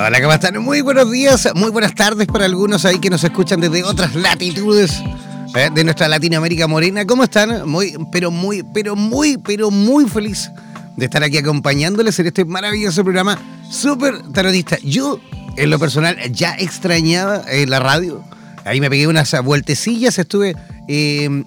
Hola, ¿cómo están? Muy buenos días, muy buenas tardes para algunos ahí que nos escuchan desde otras latitudes eh, de nuestra Latinoamérica morena. ¿Cómo están? Muy, pero muy, pero muy, pero muy feliz de estar aquí acompañándoles en este maravilloso programa súper tarotista. Yo, en lo personal, ya extrañaba eh, la radio. Ahí me pegué unas vueltecillas, estuve eh,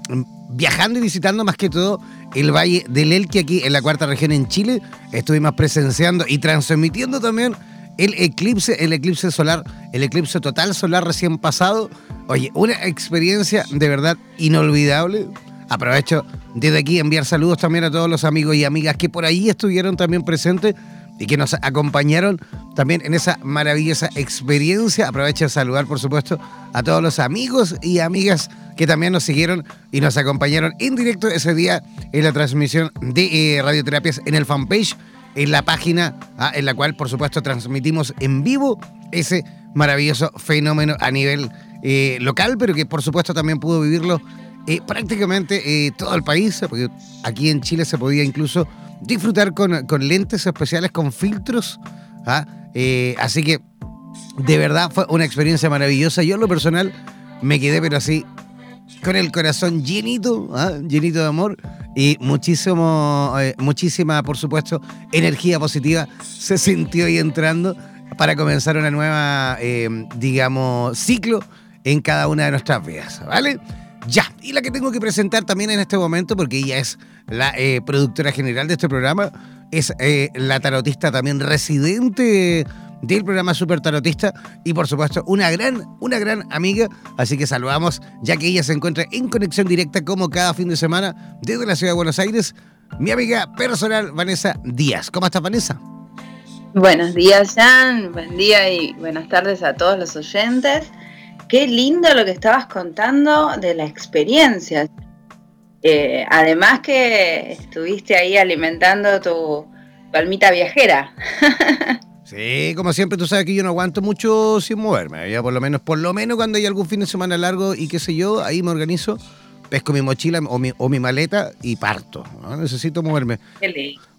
viajando y visitando más que todo el Valle del Elqui aquí en la cuarta región en Chile. Estuvimos presenciando y transmitiendo también el eclipse, el eclipse solar, el eclipse total solar recién pasado. Oye, una experiencia de verdad inolvidable. Aprovecho desde aquí enviar saludos también a todos los amigos y amigas que por ahí estuvieron también presentes y que nos acompañaron también en esa maravillosa experiencia. Aprovecho de saludar, por supuesto, a todos los amigos y amigas que también nos siguieron y nos acompañaron en directo ese día en la transmisión de eh, radioterapias en el fanpage en la página ah, en la cual, por supuesto, transmitimos en vivo ese maravilloso fenómeno a nivel eh, local, pero que por supuesto también pudo vivirlo eh, prácticamente eh, todo el país, porque aquí en Chile se podía incluso disfrutar con, lentes especiales, con filtros. ¿ah? así que de verdad fue una experiencia maravillosa. Yo en lo personal me quedé, pero así, con el corazón llenito, ¿ah? llenito de amor y muchísimo, eh, muchísima, por supuesto, energía positiva se sintió ahí entrando para comenzar una nueva, eh, digamos, ciclo en cada una de nuestras vidas, ¿vale? Ya, y la que tengo que presentar también en este momento, porque ella es la eh, productora general de este programa, es la tarotista también residente del programa Super Tarotista y por supuesto una gran, una gran amiga. Así que saludamos, ya que ella se encuentra en conexión directa como cada fin de semana desde la ciudad de Buenos Aires, mi amiga personal Vanessa Díaz. ¿Cómo estás, Vanessa? Buenos días, Jan. Buen día y buenas tardes a todos los oyentes. Qué lindo lo que estabas contando de la experiencia. Eh, además que estuviste ahí alimentando tu palmita viajera. Sí, como siempre, tú sabes que yo no aguanto mucho sin moverme. Ya por lo menos, por lo menos cuando hay algún fin de semana largo y qué sé yo, ahí me organizo, pesco mi mochila o mi, maleta y parto. Necesito moverme.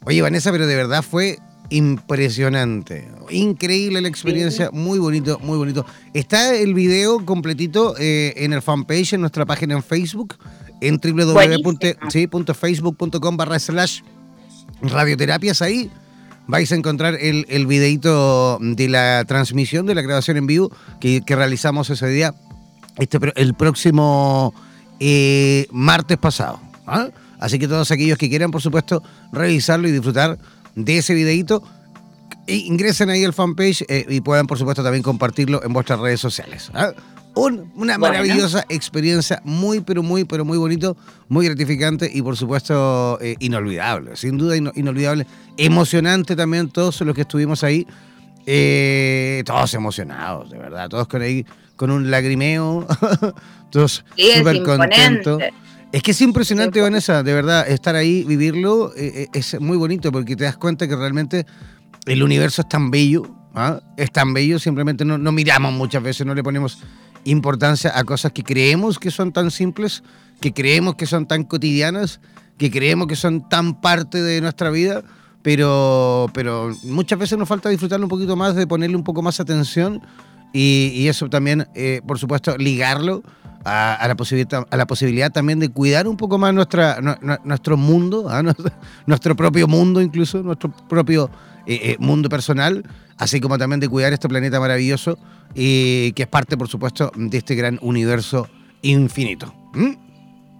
Oye, Vanessa, pero de verdad fue impresionante. Increíble la experiencia, muy bonito, muy bonito. Está el video completito eh, en el fanpage, en nuestra página en Facebook, en www.facebook.com barra slash radioterapias. Ahí vais a encontrar el, el videito de la transmisión, de la grabación en vivo que, realizamos ese día, este, el próximo eh, martes pasado. ¿ah? Así que todos aquellos que quieran, por supuesto, revisarlo y disfrutar de ese videito, ingresen ahí al fanpage eh, y puedan, por supuesto, también compartirlo en vuestras redes sociales. ¿ah? Una maravillosa experiencia, muy, pero muy, pero muy bonito, muy gratificante y, por supuesto, eh, inolvidable. Sin duda, inolvidable. Emocionante también todos los que estuvimos ahí. Eh, todos emocionados, de verdad. Todos con ahí, con un lagrimeo. todos súper contentos. Es que es impresionante, Vanessa, de verdad, estar ahí, vivirlo, eh, es muy bonito porque te das cuenta que realmente el universo es tan bello, ¿ah? es tan bello, simplemente no, miramos muchas veces, no le ponemos importancia a cosas que creemos que son tan simples, que creemos que son tan cotidianas, que creemos que son tan parte de nuestra vida, pero, pero muchas veces nos falta disfrutarlo un poquito más, de ponerle un poco más atención y, eso también, eh, por supuesto, ligarlo a, la posibilidad, a la posibilidad también de cuidar un poco más nuestra, nuestro mundo, ¿ah? nuestro propio mundo incluso, nuestro propio eh, eh, mundo personal, así como también de cuidar este planeta maravilloso y que es parte, por supuesto, de este gran universo infinito.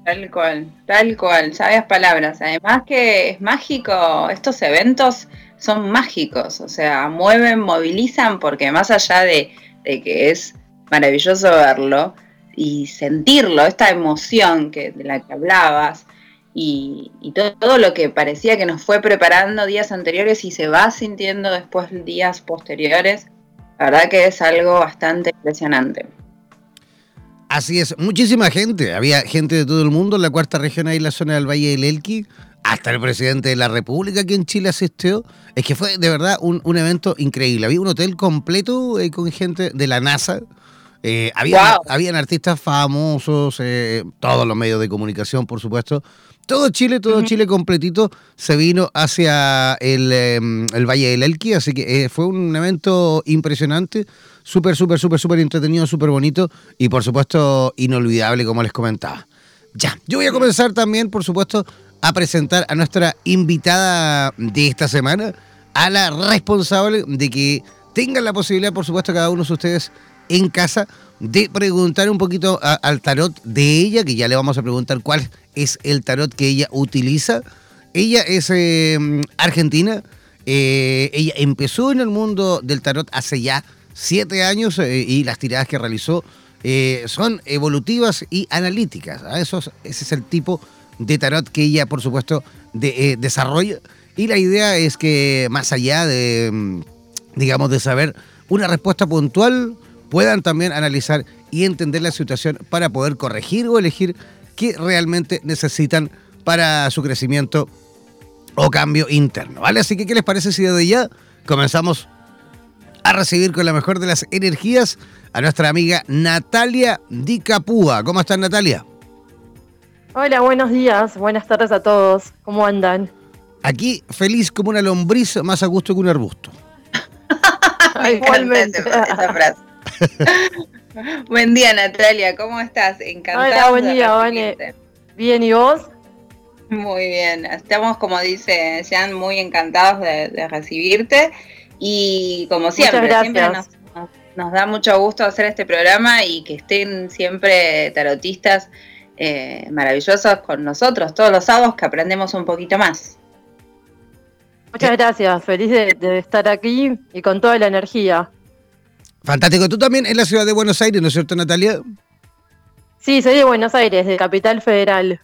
Tal cual, tal cual, sabias palabras. Además que es mágico, estos eventos son mágicos, o sea, mueven, movilizan, porque más allá de, de que es maravilloso verlo, y sentirlo, esta emoción que, de la que hablabas y, todo, lo que parecía que nos fue preparando días anteriores y se va sintiendo después días posteriores, la verdad que es algo bastante impresionante. Así es, muchísima gente, había gente de todo el mundo, en la cuarta región ahí en la zona del Valle del Elqui, hasta el presidente de la República que en Chile asistió. Es que fue de verdad un, evento increíble. Había un hotel completo eh, con gente de la NASA, eh, había, Habían artistas famosos, eh, todos los medios de comunicación, por supuesto. Todo Chile, todo Chile completito se vino hacia el, em, Valle del Elqui, así que eh, fue un evento impresionante, súper, súper, súper, súper entretenido, súper bonito y por supuesto inolvidable, como les comentaba. Ya, yo voy a comenzar también, por supuesto, a presentar a nuestra invitada de esta semana, a la responsable de que tengan la posibilidad, por supuesto, cada uno de ustedes en casa de preguntar un poquito al tarot de ella, que ya le vamos a preguntar cuál es el tarot que ella utiliza. Ella es em, argentina, eh, ella empezó en el mundo del tarot hace ya siete años eh, y las tiradas que realizó eh, son evolutivas y analíticas. ¿ah? ese es el tipo de tarot que ella, por supuesto, desarrolla. Y la idea es que más allá de, digamos, de saber una respuesta puntual, puedan también analizar y entender la situación para poder corregir o elegir qué realmente necesitan para su crecimiento o cambio interno. ¿Vale? Así que, ¿qué les parece si desde ya comenzamos a recibir con la mejor de las energías a nuestra amiga Natalia Di Capúa? ¿Cómo estás, Natalia? Hola, buenos días, buenas tardes a todos. ¿Cómo andan? Aquí feliz como una lombriz, más a gusto que un arbusto. Igualmente. Esa frase. buen día, Natalia, ¿cómo estás? Encantada. Hola, buen día, Vane. Bien, ¿y vos? Muy bien, estamos, como dice Jan, muy encantados de, recibirte y como siempre, siempre nos, da mucho gusto hacer este programa y que estén siempre tarotistas eh, maravillosos con nosotros todos los sábados que aprendemos un poquito más. Muchas gracias, feliz de estar aquí y con toda la energía. Fantástico. Tú también en la ciudad de Buenos Aires, ¿no es cierto, Natalia? Sí, soy de Buenos Aires, de Capital Federal.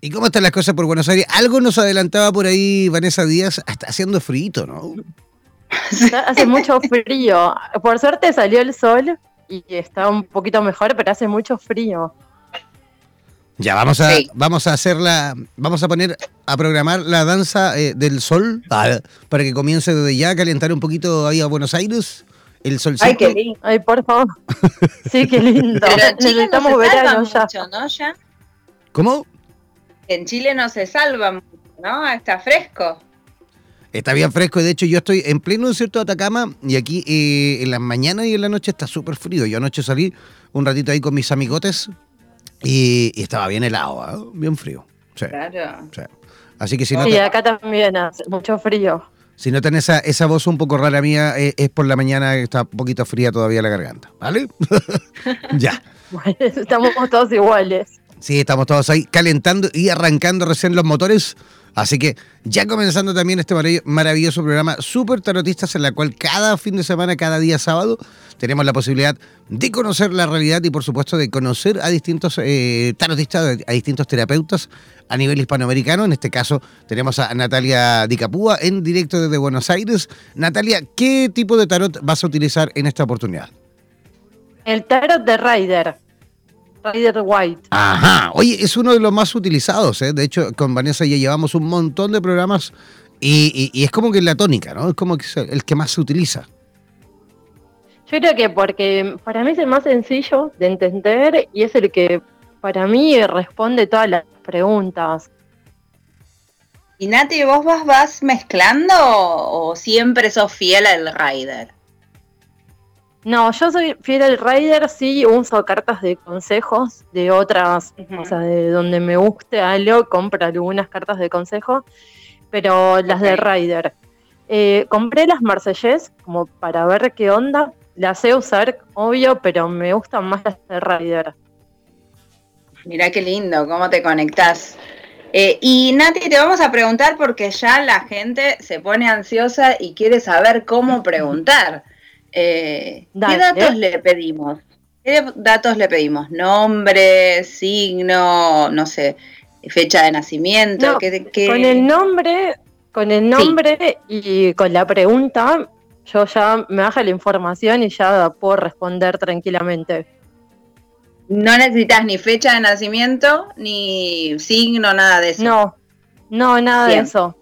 ¿Y cómo están las cosas por Buenos Aires? Algo nos adelantaba por ahí Vanessa Díaz, hasta haciendo frío, ¿no? Hace mucho frío. Por suerte salió el sol y está un poquito mejor, pero hace mucho frío. Ya, vamos a, vamos a hacer la, vamos a poner, a programar la danza eh, del sol para, para que comience desde ya a calentar un poquito ahí a Buenos Aires el solcito. Ay, qué lindo. Ay, por favor. Sí, qué lindo. Pero en Chile Necesitamos no verano ya. Mucho, ¿no, ya? ¿Cómo? En Chile no se salva mucho, ¿no? Está fresco. Está bien fresco y de hecho yo estoy en pleno desierto de Atacama y aquí eh, en las mañanas y en la noche está súper frío. Yo anoche salí un ratito ahí con mis amigotes y, y estaba bien helado, ¿eh? bien frío. Sí, Claro. sí. Así que si no, Sí, te- acá también hace mucho frío. Si notan esa, esa voz un poco rara mía, eh, es por la mañana que está un poquito fría todavía la garganta, ¿vale? ya. Estamos todos iguales. Sí, estamos todos ahí calentando y arrancando recién los motores. Así que ya comenzando también este marav- maravilloso programa Super Tarotistas, en la cual cada fin de semana, cada día sábado, tenemos la posibilidad de conocer la realidad y, por supuesto, de conocer a distintos eh, tarotistas, a distintos terapeutas a nivel hispanoamericano. En este caso, tenemos a Natalia Dicapúa en directo desde Buenos Aires. Natalia, ¿qué tipo de tarot vas a utilizar en esta oportunidad? El tarot de Ryder. Ryder White. Ajá, oye, es uno de los más utilizados, ¿eh? De hecho, con Vanessa ya llevamos un montón de programas y, y- y es como que la tónica, ¿no? Es como que es el que más se utiliza. Yo creo que porque para mí es el más sencillo de entender y es el que para mí responde todas las preguntas. ¿Y Nati, vos vas, vas mezclando o siempre sos fiel al Rider? No, yo soy fiel al Rider, sí uso cartas de consejos de otras, Ujú. o sea, de donde me guste algo, compro algunas cartas de consejo, pero las de Ok. Rider. Eh, compré las Marsellés como para ver qué onda, las sé usar, obvio, pero me gustan más las de Rider. Mirá qué lindo, cómo te conectás. Eh, y Nati, te vamos a preguntar porque ya la gente se pone ansiosa y quiere saber cómo preguntar. Eh, ¿Qué datos le pedimos? ¿Qué datos le pedimos? ¿Nombre, signo, no sé, fecha de nacimiento? No, ¿Qué- qué- Con el nombre, con el nombre y con la pregunta, yo ya me baja la información y ya puedo responder tranquilamente. No necesitas ni fecha de nacimiento, ni signo, nada de eso. No, no, nada Bien. de eso.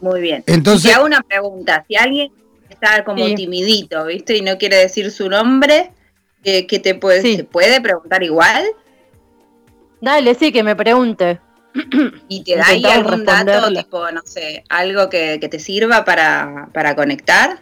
Muy bien. Entonces- Y te hago una pregunta. Si alguien está como Sí. timidito, ¿viste? Y no quiere decir su nombre, ¿qué, qué te puede, Sí. ¿se puede preguntar igual? Dale, sí, que me pregunte. ¿Y te da ahí algún dato, tipo, no sé, algo que, que te sirva para, para conectar?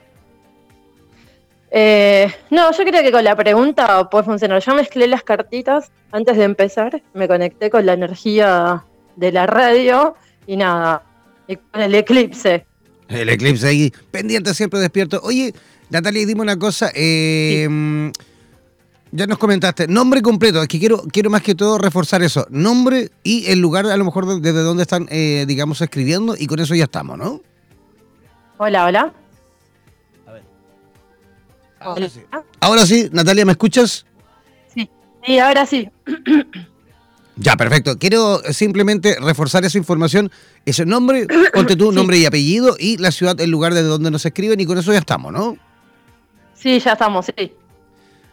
Eh, no, yo creo que con la pregunta puede funcionar. Yo mezclé las cartitas antes de empezar, me conecté con la energía de la radio y nada, y con el eclipse. El eclipse ahí, pendiente, siempre despierto. Oye, Natalia, dime una cosa. eh, Ya nos comentaste, nombre completo, es que quiero, quiero más que todo reforzar eso. Nombre y el lugar a lo mejor de- desde donde están, eh, digamos, escribiendo y con eso ya estamos, ¿no? Hola, hola. Ahora sí. Ahora sí, Natalia, ¿me escuchas? Sí, ahora sí. Ya, perfecto. Quiero simplemente reforzar esa información, ese nombre, ponte tu Sí. nombre y apellido y la ciudad, el lugar desde donde nos escriben y con eso ya estamos, ¿no? Sí, ya estamos, sí.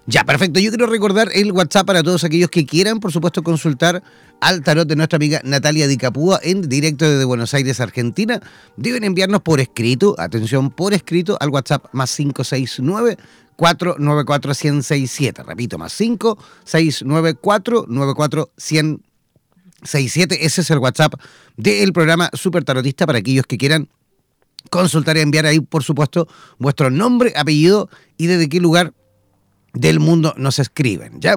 Ya, perfecto. Yo quiero recordar el WhatsApp para todos aquellos que quieran, por supuesto, consultar al tarot de nuestra amiga Natalia Dicapúa en directo desde Buenos Aires, Argentina. Deben enviarnos por escrito, atención, por escrito al WhatsApp más 569 494 1067. Repito, más 569 494 1067. Ese es el WhatsApp del programa Super Tarotista para aquellos que quieran consultar y enviar ahí, por supuesto, vuestro nombre, apellido y desde qué lugar del mundo nos escriben. ¿Ya?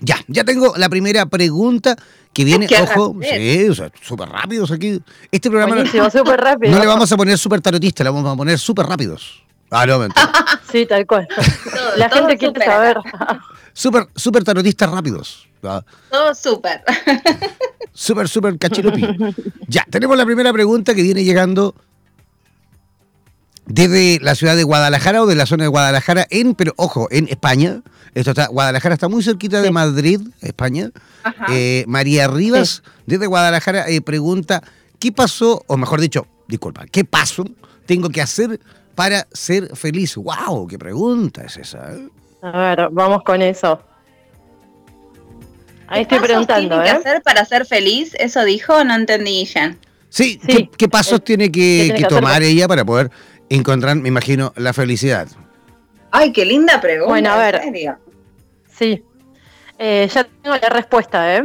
Ya, ya tengo la primera pregunta que viene, Qué ojo, rapidez. sí, o sea, súper rápidos aquí. Este programa no, súper rápido. no le vamos a poner súper tarotista, le vamos a poner súper rápidos. Ah, no, mentira. Sí, tal cual. Todo- La todo gente quiere saber. Súper, súper tarotistas rápidos. Todo súper. Súper, súper cachirupi. Ya, tenemos la primera pregunta que viene llegando desde la ciudad de Guadalajara o de la zona de Guadalajara, en, pero ojo, en España. Esto está, Guadalajara está muy cerquita de. Madrid, España. Eh, María Rivas, desde Guadalajara, eh, pregunta, ¿qué pasó, o mejor dicho, disculpa, qué paso tengo que hacer para ser feliz? ¡Wow! ¿Qué pregunta es esa? eh? A ver, vamos con eso. Ahí estoy ¿Qué preguntando, tiene ¿eh? que hacer para ser feliz? ¿Eso dijo? No entendí, Jan. Sí, Sí. ¿qué, qué pasos Eh, tiene que, ¿qué tiene que que hacer? tomar ella para poder encontrar, me imagino, la felicidad? Ay, qué linda pregunta. Bueno, a ver. Sí. Eh, ya tengo la respuesta, ¿eh?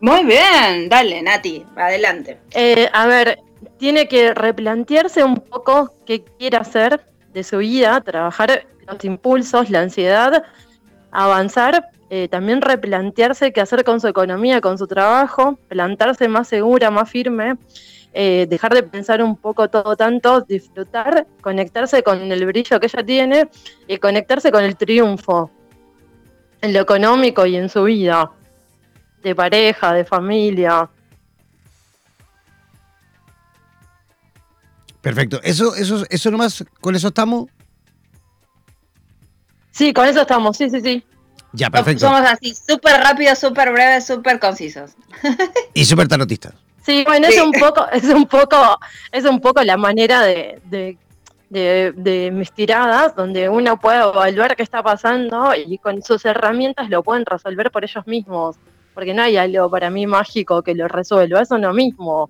Muy bien, dale, Nati, adelante. Eh, a ver, tiene que replantearse un poco qué quiere hacer de su vida, trabajar los impulsos, la ansiedad, avanzar, eh, también replantearse qué hacer con su economía, con su trabajo, plantarse más segura, más firme, eh, dejar de pensar un poco todo tanto, disfrutar, conectarse con el brillo que ella tiene y conectarse con el triunfo en lo económico y en su vida, de pareja, de familia. Perfecto. Eso, eso, eso nomás, con eso estamos. Sí, con eso estamos, sí, sí, sí. Ya, perfecto. Somos así, súper rápidos, súper breves, súper concisos. y súper tarotistas. Sí, bueno, es un poco, es un poco, es un poco la manera de, de, de, mis tiradas, donde uno puede evaluar qué está pasando y con sus herramientas lo pueden resolver por ellos mismos. Porque no hay algo para mí mágico que lo resuelva, es uno mismo.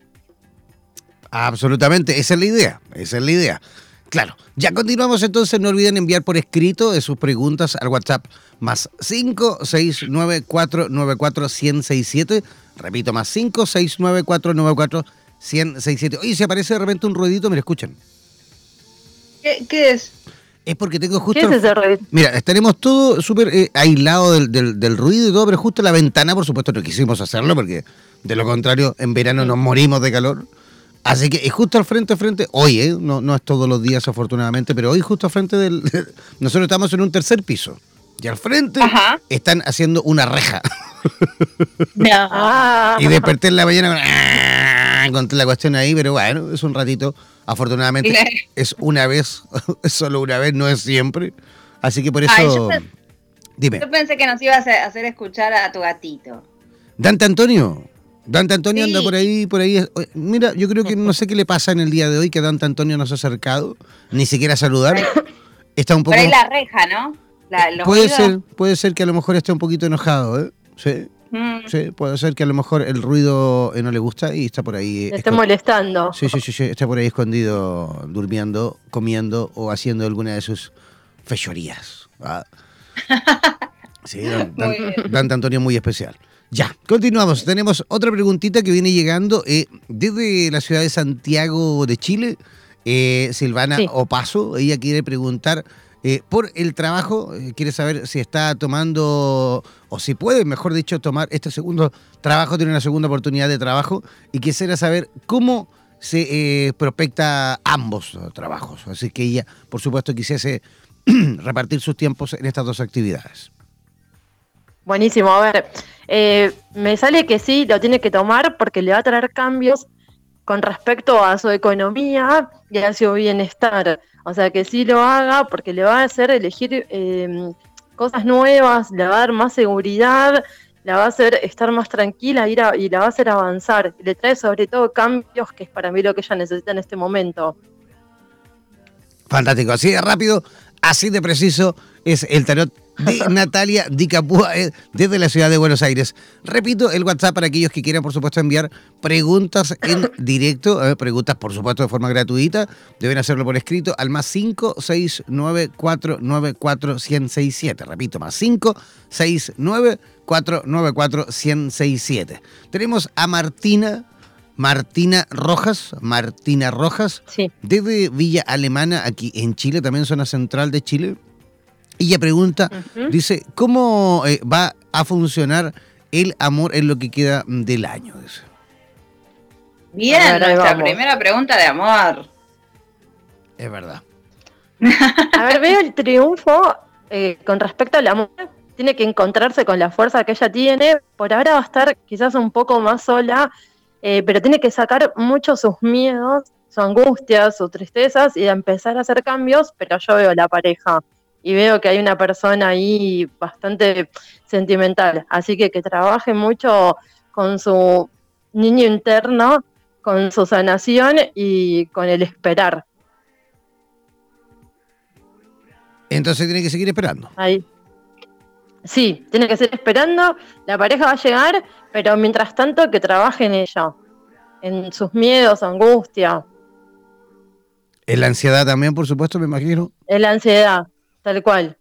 Absolutamente, esa es la idea, esa es la idea. Claro, ya continuamos entonces, no olviden enviar por escrito sus preguntas al WhatsApp más 569494167, repito, más 569494167. Oye, si aparece de repente un ruidito, me lo escuchan. ¿Qué, es? Es porque tengo justo. ¿Qué es ese ruido? Mira, estaremos todo súper eh, aislado del, del, ruido y todo, pero justo la ventana, por supuesto, no quisimos hacerlo porque de lo contrario, en verano nos morimos de calor. Así que justo al frente, frente, hoy, ¿eh? no, no es todos los días afortunadamente, pero hoy justo al frente del... Nosotros estamos en un tercer piso y al frente están haciendo una reja. y desperté en la mañana con, la cuestión ahí, pero bueno, es un ratito. Afortunadamente es una vez, es solo una vez, no es siempre. Así que por eso... yo dime. Yo pensé que nos ibas a hacer escuchar a tu gatito. Dante Antonio. Dante Antonio anda por ahí, por ahí. Mira, yo creo que no sé qué le pasa en el día de hoy que Dante Antonio no se ha acercado, ni siquiera a saludar. Está un poco. Ahí la reja, ¿no? puede ser, puede ser que a lo mejor esté un poquito enojado, ¿eh? Sí. Mm. Sí, puede ser que a lo mejor el ruido eh, no le gusta y está por ahí. está molestando. Sí, sí, sí, sí, está por ahí escondido, durmiendo, comiendo o haciendo alguna de sus fechorías. Sí, Dante Antonio muy especial. Ya, continuamos. Tenemos otra preguntita que viene llegando eh, desde la ciudad de Santiago de Chile. Eh, Silvana Opaso, ella quiere preguntar eh, por el trabajo, quiere saber si está tomando, o si puede, mejor dicho, tomar este segundo trabajo, tiene una segunda oportunidad de trabajo, y quisiera saber cómo se prospecta ambos trabajos. Así que ella, por supuesto, quisiese repartir sus tiempos en estas dos actividades. Buenísimo, a ver, eh, me sale que sí, lo tiene que tomar porque le va a traer cambios con respecto a su economía y a su bienestar. O sea, que sí lo haga porque le va a hacer elegir em, cosas nuevas, le va a dar más seguridad, la va a hacer estar más tranquila y la va a hacer avanzar. Le trae sobre todo cambios, que es para mí lo que ella necesita en este momento. Fantástico, así de rápido, así de preciso es el tarot de Natalia Dicapúa eh, desde la ciudad de Buenos Aires. Repito, el WhatsApp para aquellos que quieran, por supuesto, enviar preguntas en directo, eh, preguntas, por supuesto, de forma gratuita, deben hacerlo por escrito al más 569494167. Repito, más 569494167. Tenemos a Martina. Martina Rojas, Martina Rojas, desde Villa Alemana, aquí en Chile, también zona central de Chile. Ella pregunta, dice, ¿cómo eh, va a funcionar el amor en lo que queda del año? Bien, nuestra primera pregunta de amor. Es verdad. A ver, veo el triunfo eh, con respecto al amor. Tiene que encontrarse con la fuerza que ella tiene. Por ahora va a estar quizás un poco más sola, eh, pero tiene que sacar mucho sus miedos, sus angustias, sus tristezas y empezar a hacer cambios, pero yo veo la pareja y veo que hay una persona ahí bastante sentimental. Así que que trabaje mucho con su niño interno, con su sanación y con el esperar. Entonces tiene que seguir esperando. Ahí. Sí, tiene que seguir esperando. La pareja va a llegar, pero mientras tanto que trabaje en ella, en sus miedos, angustia. En la ansiedad también, por supuesto, me imagino. En la ansiedad, Tal cual.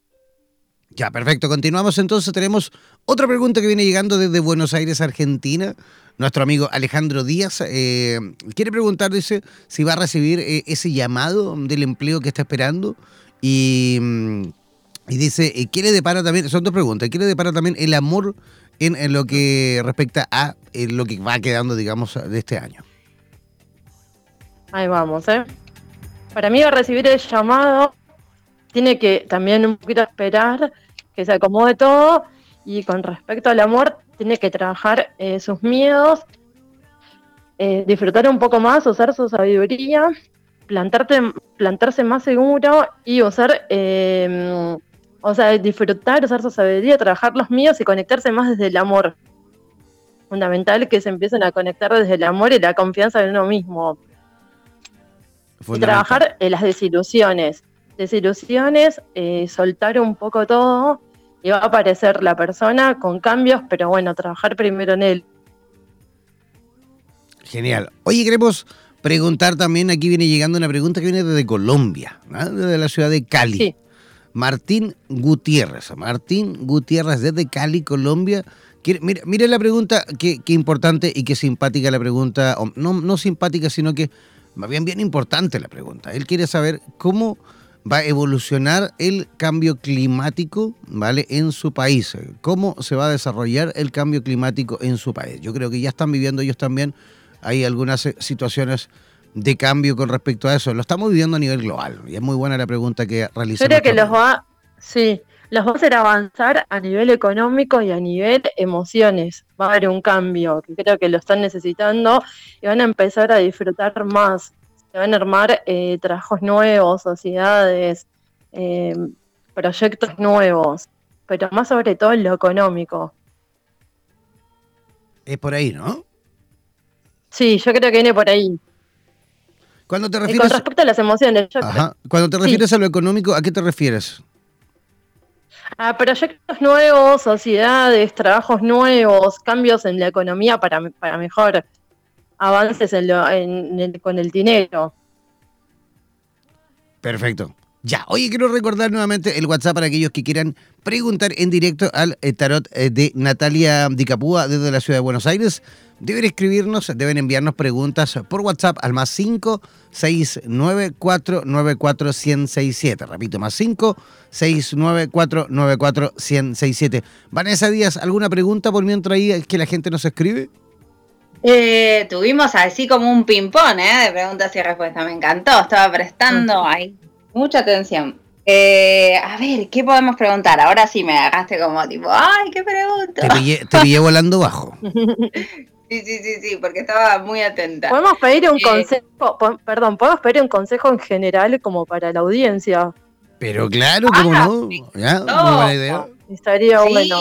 Ya, perfecto. Continuamos entonces. Tenemos otra pregunta que viene llegando desde Buenos Aires, Argentina. Nuestro amigo Alejandro Díaz eh, quiere preguntar, dice, si va a recibir eh, ese llamado del empleo que está esperando. Y, mm, y dice, eh, ¿qué le depara también? Son dos preguntas. ¿Qué le depara también el amor en, en lo que respecta a lo que va quedando, digamos, de este año? Ahí vamos, ¿eh? Para mí va a recibir el llamado, tiene que también un poquito esperar que se acomode todo y con respecto al amor tiene que trabajar eh, sus miedos, eh, disfrutar un poco más, usar su sabiduría, plantarte, plantarse más seguro y usar, eh, o sea, disfrutar, usar su sabiduría, trabajar los miedos y conectarse más desde el amor. Fundamental que se empiecen a conectar desde el amor y la confianza en uno mismo. Y trabajar en las desilusiones. Desilusiones, soltar un poco todo y va a aparecer la persona con cambios, pero bueno, trabajar primero en él. Genial. Oye, queremos preguntar también, aquí viene llegando una pregunta que viene desde Colombia, desde la ciudad de Cali. Sí. Martín Gutiérrez, Martín Gutiérrez desde Cali, Colombia. Mire, mire la pregunta, qué, importante y qué simpática la pregunta, no, no simpática, sino que más bien bien importante la pregunta. Él quiere saber cómo va a evolucionar el cambio climático, ¿vale? En su país. ¿Cómo se va a desarrollar el cambio climático en su país? Yo creo que ya están viviendo ellos también. Hay algunas eh, situaciones de cambio con respecto a eso. Lo estamos viviendo a nivel global. Y es muy buena la pregunta que realizó. Creo que los va, sí, los va a hacer avanzar a nivel económico y a nivel emociones. Va a haber un cambio que creo que lo están necesitando y van a empezar a disfrutar más se van a armar eh, trabajos nuevos, sociedades, eh, proyectos nuevos, pero más sobre todo en lo económico. Es por ahí, ¿no? Sí, yo creo que viene por ahí. Cuando te refieres... con respecto a las emociones. Cuando te refieres a lo económico, ¿a qué te refieres? A proyectos nuevos, sociedades, trabajos nuevos, cambios en la economía para, para mejor avances con el dinero. Perfecto. Ya, oye, quiero recordar nuevamente el WhatsApp para aquellos que quieran preguntar en directo al eh, tarot eh, de Natalia Dicapúa desde la ciudad de Buenos Aires. Deben escribirnos, deben enviarnos preguntas por WhatsApp al más 5 694 siete Repito, más 5 694 siete Vanessa Díaz, ¿alguna pregunta por mientras ahí que la gente nos escribe? Eh, tuvimos así como un ping-pong ¿eh? de preguntas y respuestas. Me encantó, estaba prestando ahí mucha atención. Eh, a ver, ¿qué podemos preguntar? Ahora sí me agarraste como tipo, ¡ay, qué pregunta! Te pillé, volando bajo. Sí, sí, sí, sí, porque estaba muy atenta. Podemos pedir un consejo, perdón, podemos pedir un consejo en general como para la audiencia. Pero claro, ¿cómo ah, no? ¿Ya? Muy buena idea. Estaría bueno.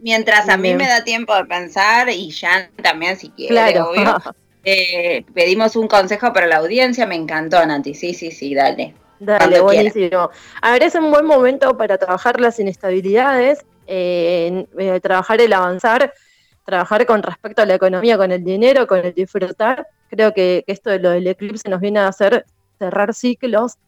Mientras a mí me da tiempo de pensar y Jan también si quiere, obvio. Eh, pedimos un consejo para la audiencia, me encantó Nati, sí, sí, sí, dale. Dale, buenísimo. A ver, es un buen momento para trabajar las inestabilidades, eh, trabajar el avanzar, trabajar con respecto a la economía, con el dinero, con el disfrutar. Creo que, que esto de lo del eclipse nos viene a hacer cerrar ciclos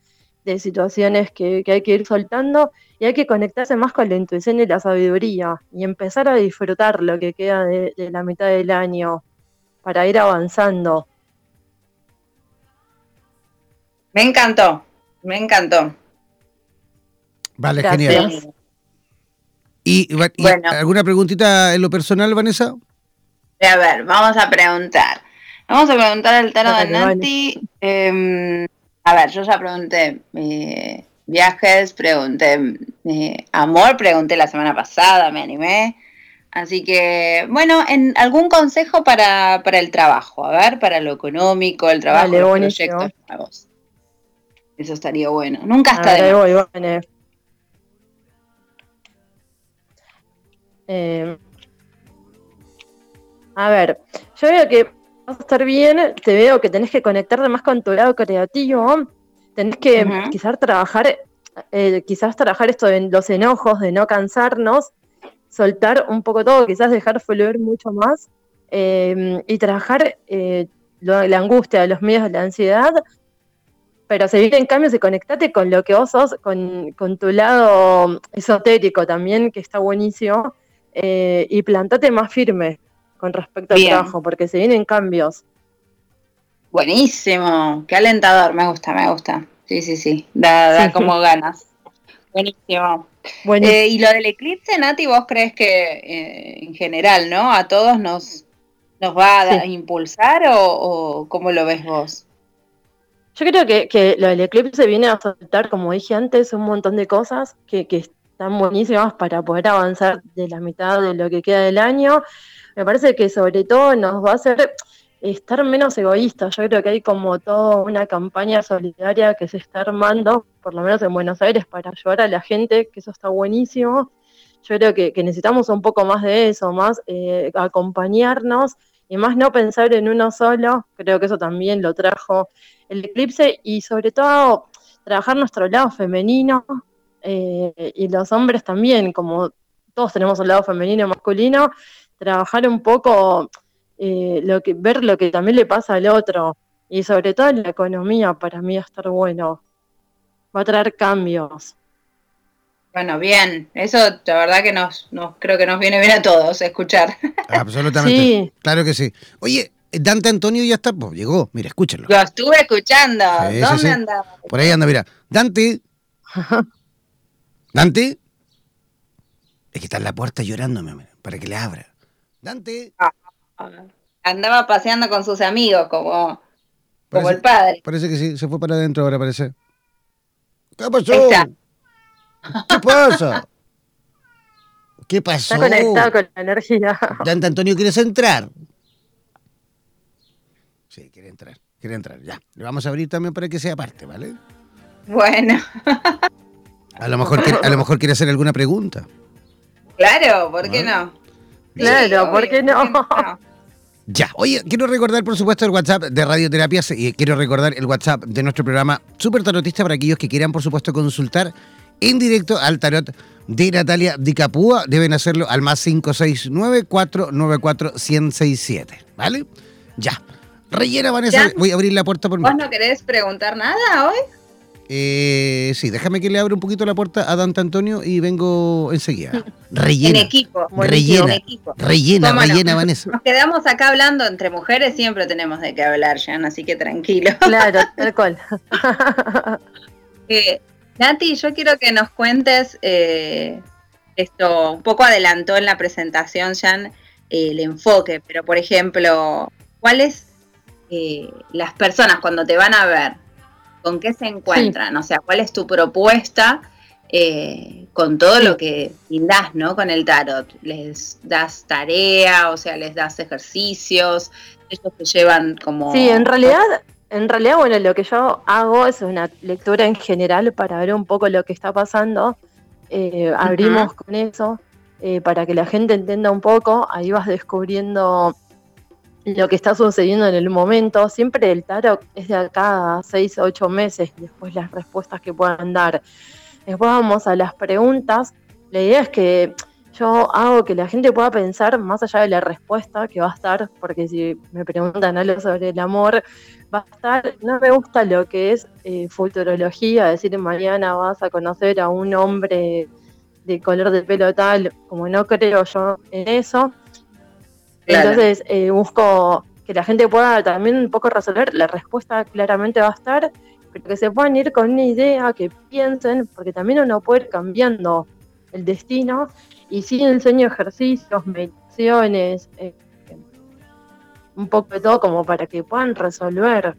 de situaciones que, hay que ir soltando y hay que conectarse más con la intuición y la sabiduría y empezar a disfrutar lo que queda de, la mitad del año para ir avanzando. Me encantó, me encantó. Vale, genial. ¿Y, alguna preguntita en lo personal, Vanessa? A ver, vamos a preguntar. Vamos a preguntar al tarot de Nanti. Em, a ver, yo ya pregunté eh, viajes, pregunté eh, amor, pregunté la semana pasada, me animé. Así que, bueno, en algún consejo para, el trabajo, a ver, para lo económico, el trabajo, los proyectos nuevos. Eso estaría bueno. Nunca está de voy, eh, a ver, yo veo que vas a estar bien, te veo que tenés que conectarte más con tu lado creativo, tenés que quizás trabajar, eh, quizás trabajar esto de los enojos, de no cansarnos, soltar un poco todo, quizás dejar fluir mucho más em, y trabajar eh, la angustia, los miedos, la ansiedad, pero se vienen cambios y conectate con lo que vos sos, con, tu lado esotérico también, que está buenísimo, eh, y plantate más firme con respecto al trabajo, porque se vienen cambios. Buenísimo, qué alentador, me gusta, me gusta. Sí, sí, sí, da, como ganas. Buenísimo. Eh, y lo del eclipse, Nati, ¿vos crees que eh, en general, ¿no? A todos nos, nos va a impulsar o, cómo lo ves vos? Yo creo que, que, lo del eclipse viene a soltar, como dije antes, un montón de cosas que, que están buenísimas para poder avanzar de la mitad de lo que queda del año. Me parece que sobre todo nos va a hacer estar menos egoístas. Yo creo que hay como toda una campaña solidaria que se está armando, por lo menos en Buenos Aires, para ayudar a la gente, que eso está buenísimo. Yo creo que, necesitamos un poco más de eso, más eh, acompañarnos y más no pensar en uno solo. Creo que eso también lo trajo el eclipse y sobre todo trabajar nuestro lado femenino eh, y los hombres también, como todos tenemos un lado femenino y masculino, trabajar un poco eh, lo que, ver lo que también le pasa al otro y sobre todo en la economía para mí va a estar bueno, va a traer cambios. Bueno, bien, eso la verdad que nos, nos creo que nos viene bien a todos escuchar. Absolutamente. Claro que sí. Oye, Dante Antonio ya está, pues llegó, mira, escúchenlo. Lo estuve escuchando. ¿Dónde andaba? Por ahí anda, mira. Dante. Dante. Es que está en la puerta llorándome, para que le abra. Dante. Ah. Andaba paseando con sus amigos, como, como el padre. Parece que sí, se fue para adentro ahora, parece. ¿Qué pasó? ¿Qué pasa? ¿Qué pasó? Está conectado con la energía. Dante Antonio, ¿quieres entrar? Sí, quiere entrar, quiere entrar, ya. Le vamos a abrir también para que sea parte, ¿vale? Bueno. A lo mejor a lo mejor quiere hacer alguna pregunta. Claro, ¿por qué no? Claro, ¿por qué no? Ya, oye, quiero recordar por supuesto el WhatsApp de Radioterapias y quiero recordar el WhatsApp de nuestro programa Super Tarotista para aquellos que quieran por supuesto consultar en directo al tarot de Natalia Dicapúa. Deben hacerlo al más 569-494-1067, ¿vale? Ya. Rellena, Vanessa, voy a abrir la puerta por ¿Vos no querés preguntar nada hoy? Eh, sí, déjame que le abra un poquito la puerta a Dante Antonio y vengo enseguida. Rellena. En equipo. Rellena. Rellena, rellena, Vanessa. Nos quedamos acá hablando entre mujeres, siempre tenemos de qué hablar, Jan, así que tranquilo. Claro, tal cual. eh, Nati, yo quiero que nos cuentes, eh, esto un poco adelantó en la presentación, Jan, el enfoque, pero por ejemplo, ¿cuáles eh, las personas cuando te van a ver con qué se encuentran, o sea, cuál es tu propuesta eh, con todo lo que das, ¿no? Con el tarot. Les das tarea, o sea, les das ejercicios, ellos te llevan como... Sí, en realidad, en realidad, bueno, lo que yo hago es una lectura en general para ver un poco lo que está pasando. Eh, abrimos con eso eh, para que la gente entienda un poco. Ahí vas descubriendo lo que está sucediendo en el momento. Siempre el tarot es de acá a seis o ocho meses, después las respuestas que puedan dar. Después vamos a las preguntas. La idea es que yo hago que la gente pueda pensar más allá de la respuesta que va a estar, porque si me preguntan algo sobre el amor, va a estar, no me gusta lo que es eh, futurología, decir mañana vas a conocer a un hombre de color de pelo tal, como no creo yo en eso, entonces eh, busco que la gente pueda también un poco resolver, la respuesta claramente va a estar, pero que se puedan ir con una idea, que piensen, porque también uno puede ir cambiando el destino, y sí enseño ejercicios, meditaciones, eh, un poco de todo como para que puedan resolver.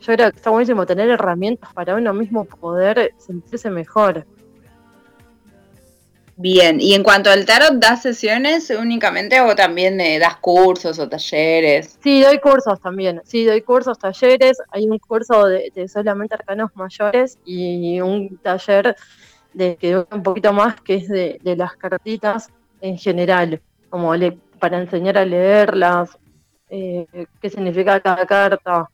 Yo creo que está buenísimo tener herramientas para uno mismo poder sentirse mejor. Bien, y en cuanto al tarot, ¿das sesiones únicamente o también eh, das cursos o talleres? Sí, doy cursos también. Sí, doy cursos, talleres. Hay un curso de, solamente arcanos mayores y un taller de que dura un poquito más, que es de, las cartitas en general, como para enseñar a leerlas, eh, qué significa cada carta.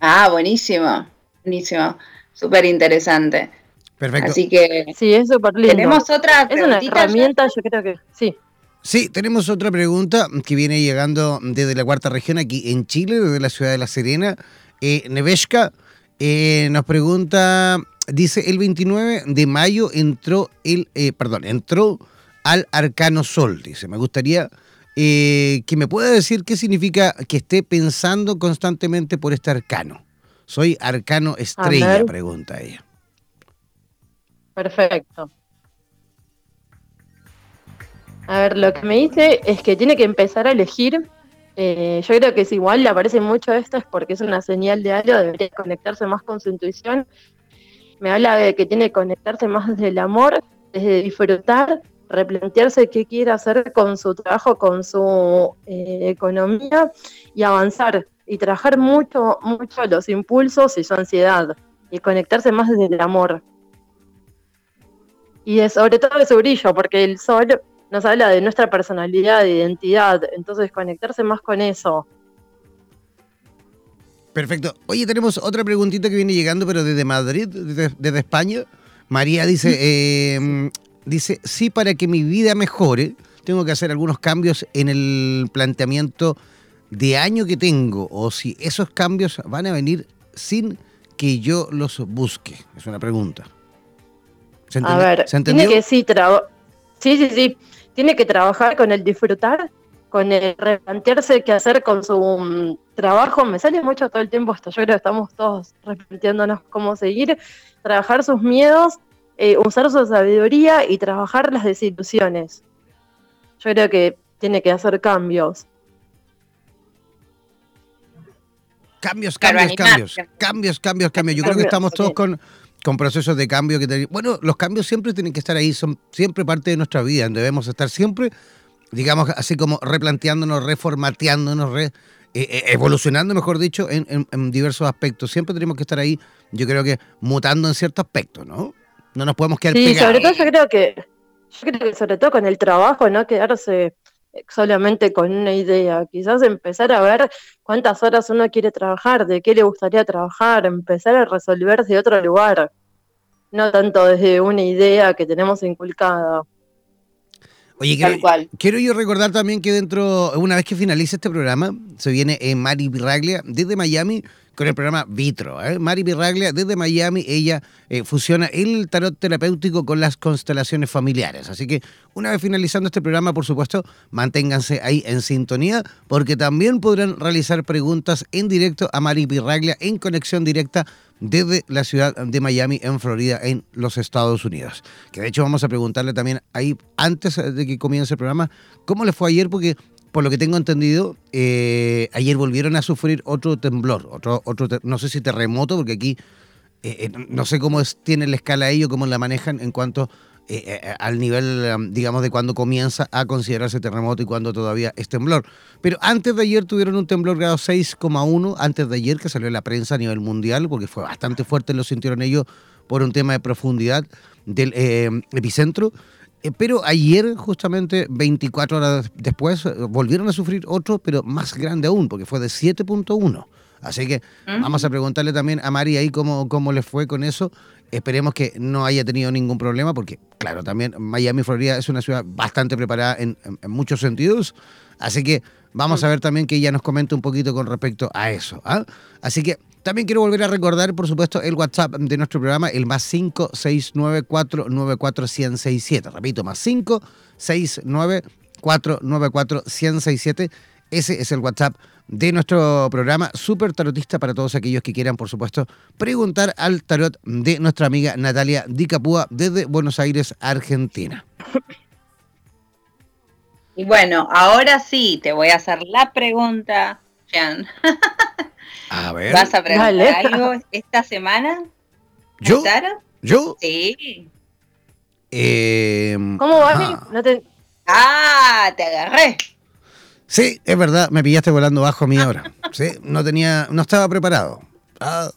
Ah, buenísimo, buenísimo, súper interesante. Perfecto. Así que. Sí, es súper lindo. Tenemos otra Es una herramienta, yo creo que sí. Sí, tenemos otra pregunta que viene llegando desde la cuarta región aquí en Chile, desde la ciudad de La Serena. Eh, Neveshka Eh, nos pregunta, dice, el 29 de mayo entró el, eh, perdón, entró al Arcano Sol, dice, me gustaría eh, que me pueda decir qué significa que esté pensando constantemente por este arcano. Soy arcano estrella, pregunta ella. Perfecto. A ver, lo que me dice es que tiene que empezar a elegir. Eh, yo creo que es igual, le aparece mucho esto, es porque es una señal de algo, debería conectarse más con su intuición. Me habla de que tiene que conectarse más desde el amor, desde disfrutar, replantearse qué quiere hacer con su trabajo, con su eh, economía y avanzar y trabajar mucho, mucho los impulsos y su ansiedad y conectarse más desde el amor. Y sobre todo de su brillo, porque el sol nos habla de nuestra personalidad, de identidad, entonces conectarse más con eso. Perfecto. Oye, tenemos otra preguntita que viene llegando, pero desde Madrid, desde, España. María dice, eh, dice, sí, para que mi vida mejore, tengo que hacer algunos cambios en el planteamiento de año que tengo, o si esos cambios van a venir sin que yo los busque. Es una pregunta. ¿Se a ver, tiene que sí, sí, sí, sí tiene que trabajar con el disfrutar, con el replantearse qué hacer con su mm, trabajo. Me sale mucho todo el tiempo esto. Yo creo que estamos todos replanteándonos cómo seguir, trabajar sus miedos, eh, usar su sabiduría y trabajar las desilusiones. Yo creo que tiene que hacer cambios. Cambios, cambios, cambios, cambios, cambios, cambios. Yo creo que estamos todos con, con procesos de cambio que Bueno, los cambios siempre tienen que estar ahí, son siempre parte de nuestra vida, debemos estar siempre, digamos, así como replanteándonos, reformateándonos, eh, eh, evolucionando, mejor dicho, en, diversos aspectos. Siempre tenemos que estar ahí, yo creo que mutando en ciertos aspectos, ¿no? No nos podemos quedar sí, sobre todo yo creo que, yo creo que sobre todo con el trabajo, no quedarse solamente con una idea, quizás empezar a ver cuántas horas uno quiere trabajar, de qué le gustaría trabajar, empezar a resolver de otro lugar, no tanto desde una idea que tenemos inculcada. Oye, quiero, yo recordar también que dentro, una vez que finalice este programa, se viene en Mari Pirraglia desde Miami con el programa Vitro. ¿eh? Mari Pirraglia desde Miami, ella eh, fusiona el tarot terapéutico con las constelaciones familiares. Así que una vez finalizando este programa, por supuesto, manténganse ahí en sintonía porque también podrán realizar preguntas en directo a Mari Pirraglia en conexión directa desde la ciudad de Miami, en Florida, en los Estados Unidos. Que de hecho vamos a preguntarle también ahí, antes de que comience el programa, cómo le fue ayer, porque por lo que tengo entendido, eh, ayer volvieron a sufrir otro temblor, otro, otro no sé si terremoto, porque aquí eh, eh, no sé cómo es, tiene la escala ellos, cómo la manejan en cuanto al nivel, um, digamos, de cuando comienza a considerarse terremoto y cuando todavía es temblor. Pero antes de ayer tuvieron un temblor grado 6,1, antes de ayer que salió en la prensa a nivel mundial, porque fue bastante fuerte, lo sintieron ellos por un tema de profundidad del epicentro. Eh, pero ayer, justamente 24 horas después, eh, volvieron a sufrir otro, pero más grande aún, porque fue de 7.1. Así que mm. vamos a preguntarle también a Mari ahí cómo, cómo le fue con eso. Esperemos que no haya tenido ningún problema, porque, claro, también Miami, Florida es una ciudad bastante preparada en, muchos sentidos. Así que vamos a ver también que ella nos comente un poquito con respecto a eso. ¿ah? Así que también quiero volver a recordar, por supuesto, el WhatsApp de nuestro programa, el más 569494167. Repito, más 569494167. Ese es el WhatsApp de nuestro programa Super Tarotista para todos aquellos que quieran, por supuesto, preguntar al tarot de nuestra amiga Natalia Dicapúa desde Buenos Aires, Argentina. Y bueno, ahora sí, te voy a hacer la pregunta, Jan. A ver. ¿Vas a preguntar algo esta semana? ¿Yo? ¿Yo? Sí. Eh, ¿Cómo va? Ah, te agarré. Sí, es verdad, me pillaste volando bajo a mí ahora. Sí, no tenía, no estaba preparado. Ah,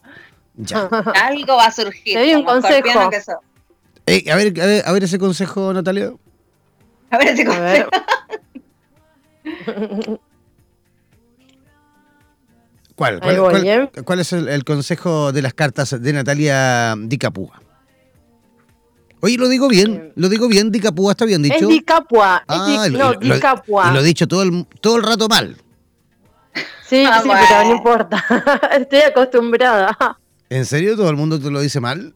ya. Algo va a surgir. Te doy un consejo. a, ver, a, ver, ese consejo, Natalia. A ver ese consejo. ¿Cuál? ¿Cuál, es el, consejo de las cartas de Natalia Dicapúa? Oye, lo digo bien, lo digo bien, Dicapúa está bien dicho. Es Dicapúa, ah, no, Dicapúa. Y lo he dicho todo el, todo el rato mal. Sí, ah, sí, pero no importa. Estoy acostumbrada. ¿En serio? ¿Todo el mundo te lo dice mal?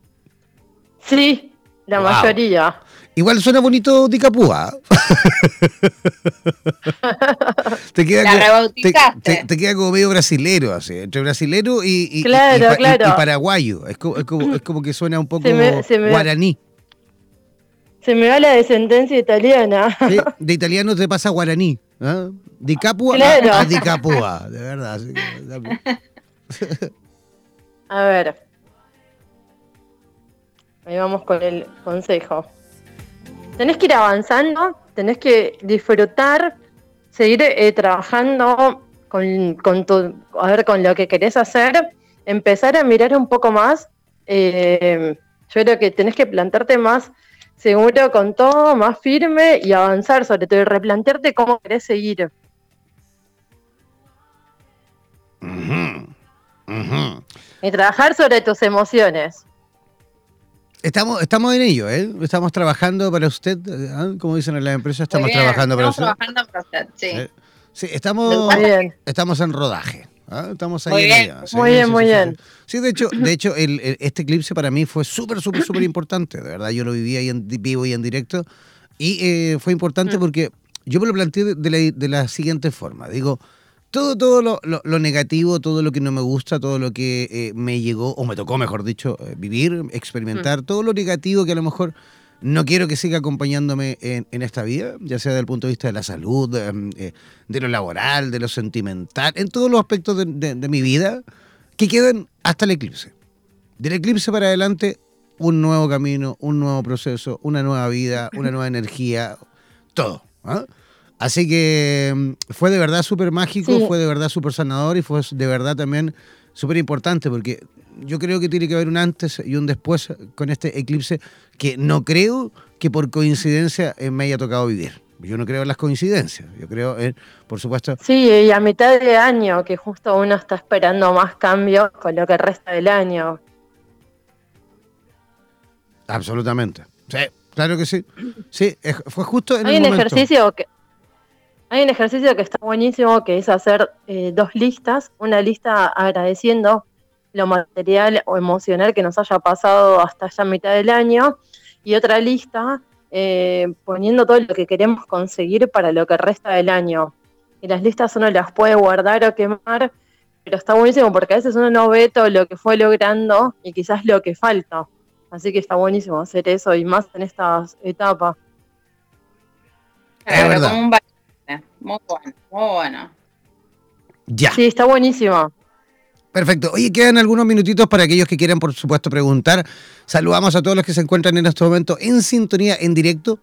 Sí, la Wow. mayoría. Igual suena bonito Dicapúa. te, queda La como, te, rebautizaste. te- te queda como medio brasilero, así, entre brasilero y, y- y- Claro, y pa- y- claro. y paraguayo. Es como, es, como, es como que suena un poco Se me- se me- guaraní. Se me va la descendencia italiana. ¿sí? De italiano te pasa guaraní. ¿ah? Di Capua Claro. a, a Capua, de verdad. A ver. Ahí vamos con el consejo. Tenés que ir avanzando, tenés que disfrutar, seguir eh, trabajando con, con tu, a ver, con lo que querés hacer, empezar a mirar un poco más. eh, yo creo que tenés que plantarte más seguro con todo, más firme y avanzar sobre todo y replantearte cómo querés seguir. Y trabajar sobre tus emociones. Estamos, estamos en ello, ¿eh? Estamos trabajando para usted, ¿ah? como dicen en la empresa, estamos bien, trabajando para estamos usted. trabajando para usted, sí. Sí. Sí, estamos, estamos en rodaje. ¿ah? Estamos ahí Muy en bien. ello. Sí, Muy bien, sí, muy sí, bien. Sí, de hecho, de hecho el- el- este eclipse para mí fue súper, súper, súper importante. De verdad, yo lo viví ahí en vivo y en directo. Y eh, fue importante Mm. porque yo me lo planteé de la, de la siguiente forma. Digo, todo, todo lo, lo- lo negativo, todo lo que no me gusta, todo lo que eh, me llegó, o me tocó, mejor dicho, eh, vivir, experimentar, Mm. todo lo negativo que a lo mejor no quiero que siga acompañándome en, en esta vida, ya sea desde el punto de vista de la salud, eh, eh, de lo laboral, de lo sentimental, en todos los aspectos de, de- de mi vida, que queden hasta el eclipse. Del eclipse para adelante, un nuevo camino, un nuevo proceso, una nueva vida, una nueva energía, todo. ¿ah? Así que mm, fue de verdad súper mágico, Sí. fue de verdad súper sanador y fue de verdad también súper importante porque yo creo que tiene que haber un antes y un después con este eclipse que no creo que por coincidencia eh, me haya tocado vivir. Yo no creo en las coincidencias, yo creo en, por supuesto, Sí, y a mitad de año, que justo uno está esperando más cambios con lo que resta del año. absolutamente. Sí, claro que sí. Sí, fue justo en Hay el un momento. ejercicio que hay un ejercicio que está buenísimo, que es hacer eh, dos listas, una lista agradeciendo lo material o emocional que nos haya pasado hasta ya mitad del año, y otra lista eh, poniendo todo lo que queremos conseguir para lo que resta del año. Y las listas uno las puede guardar o quemar, pero está buenísimo porque a veces uno no ve todo lo que fue logrando y quizás lo que falta. Así que está buenísimo hacer eso y más en estas etapas. Es verdad. como un balance. Muy bueno, muy bueno. Ya. Sí, está buenísimo. Perfecto. Oye, quedan algunos minutitos para aquellos que quieran, por supuesto, preguntar. Saludamos a todos los que se encuentran en este momento en sintonía, en directo.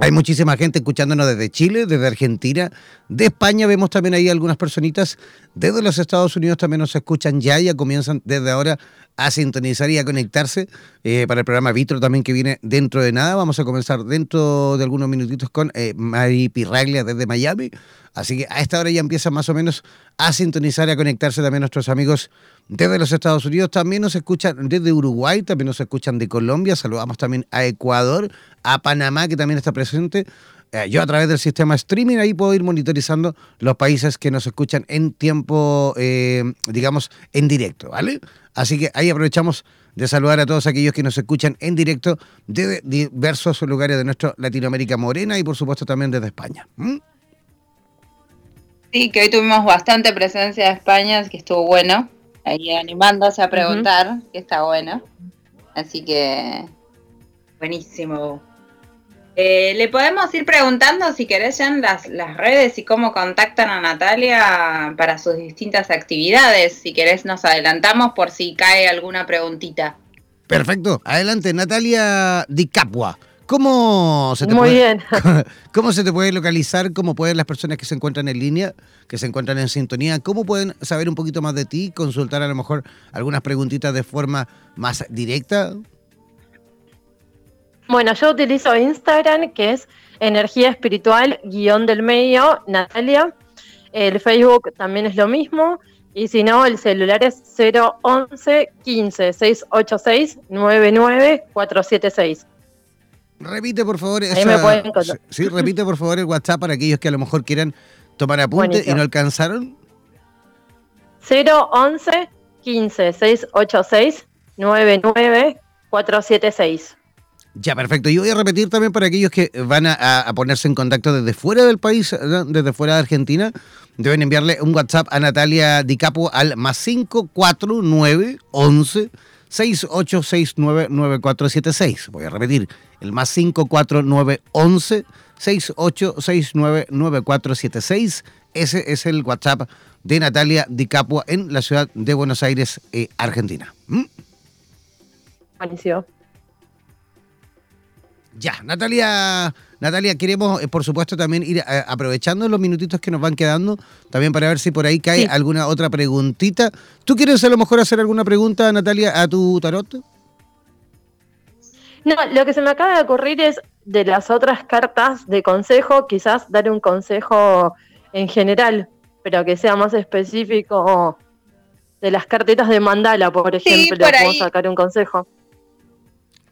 Hay muchísima gente escuchándonos desde Chile, desde Argentina, de España. Vemos también ahí algunas personitas. Desde los Estados Unidos también nos escuchan ya, ya comienzan desde ahora a sintonizar y a conectarse eh, para el programa Vitro también que viene dentro de nada. Vamos a comenzar dentro de algunos minutitos con eh, Mari Pirraglia desde Miami. Así que a esta hora ya empiezan más o menos a sintonizar y a conectarse también nuestros amigos desde los Estados Unidos. También nos escuchan desde Uruguay, también nos escuchan de Colombia. Saludamos también a Ecuador, a Panamá, que también está presente. Eh, yo a través del sistema streaming ahí puedo ir monitorizando los países que nos escuchan en tiempo, eh, digamos, en directo, ¿vale? Así que ahí aprovechamos de saludar a todos aquellos que nos escuchan en directo desde diversos lugares de nuestra Latinoamérica morena y por supuesto también desde España. Sí, que hoy tuvimos bastante presencia de España, que estuvo bueno. Ahí animándose a preguntar, que está bueno. Así que, buenísimo. Eh, Le podemos ir preguntando si querés ya en las, las redes y cómo contactan a Natalia para sus distintas actividades. Si querés nos adelantamos por si cae alguna preguntita. Perfecto. Adelante, Natalia Di Capua. ¿Cómo se te Muy puede, bien. ¿Cómo se te puede localizar? ¿Cómo pueden las personas que se encuentran en línea, que se encuentran en sintonía, cómo pueden saber un poquito más de ti, consultar a lo mejor algunas preguntitas de forma más directa? Bueno, yo utilizo Instagram, que es energía espiritual guion del medio, Natalia. El Facebook también es lo mismo. Y si no, el celular es 011 15 686 99476. Repite, por favor, Ahí me pueden encontrar. sí, repite, por favor, el WhatsApp para aquellos que a lo mejor quieran tomar apunte y no alcanzaron. 011 15 686 99476. Ya, perfecto. Y voy a repetir también para aquellos que van a, a ponerse en contacto desde fuera del país, desde fuera de Argentina, deben enviarle un WhatsApp a Natalia Di Capo al más 549 11 68699476. Voy a repetir, el más 549 11 68699476. Ese es el WhatsApp de Natalia Di Capua en la ciudad de Buenos Aires, eh, Argentina. ¿Mm? Buenísimo. Ya, Natalia, Natalia, queremos, eh, por supuesto, también ir eh, aprovechando los minutitos que nos van quedando, también para ver si por ahí cae Sí. alguna otra preguntita. ¿Tú quieres a lo mejor hacer alguna pregunta, Natalia, a tu tarot? No, lo que se me acaba de ocurrir es de las otras cartas de consejo, quizás dar un consejo en general, pero que sea más específico de las cartitas de mandala, por ejemplo, por puedo ahí. sacar un consejo.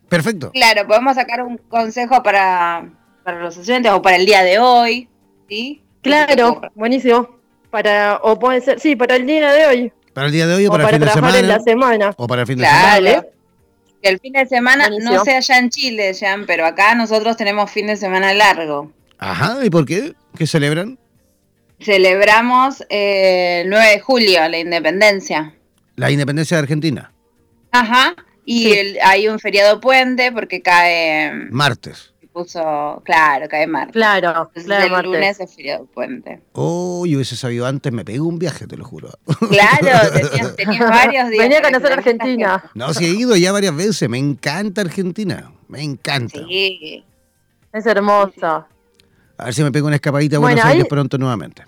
Perfecto. Claro, podemos sacar un consejo para, para los oyentes o para el día de hoy. ¿sí? Claro, buenísimo. Para, o puede ser, sí, para el día de hoy, Para el día de hoy o o para, para el fin de trabajar en semana. la semana. O para el fin de Claro. semana. Dale. Que el fin de semana no sea allá en Chile, Jan, pero acá nosotros tenemos fin de semana largo. Ajá, ¿y por qué? ¿Qué celebran? Celebramos eh, el 9 de julio, la independencia. La independencia de Argentina. Ajá. Y Sí. el- hay un feriado puente porque cae. Martes. Puso. Claro, cae martes. Claro, Entonces claro, el martes. lunes es feriado puente. Oh, yo hubiese sabido antes, me pego un viaje, te lo juro. Claro, tenías, tenías varios días. Venía a conocer que te Argentina. No, sí he ido ya varias veces, me encanta Argentina, me encanta. Sí. Es hermosa. A ver si me pego una escapadita a Bueno, Buenos Aires ahí- pronto nuevamente.